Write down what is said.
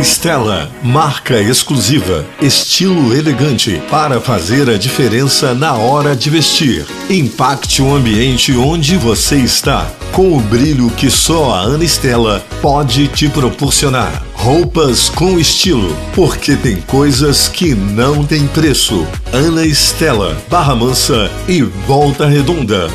Estela, marca exclusiva, estilo elegante para fazer a diferença na hora de vestir. Impacte o ambiente onde você está, com o brilho que só a Ana Estela pode te proporcionar. Roupas com estilo, porque tem coisas que não tem preço. Ana Estela, Barra Mansa e Volta Redonda.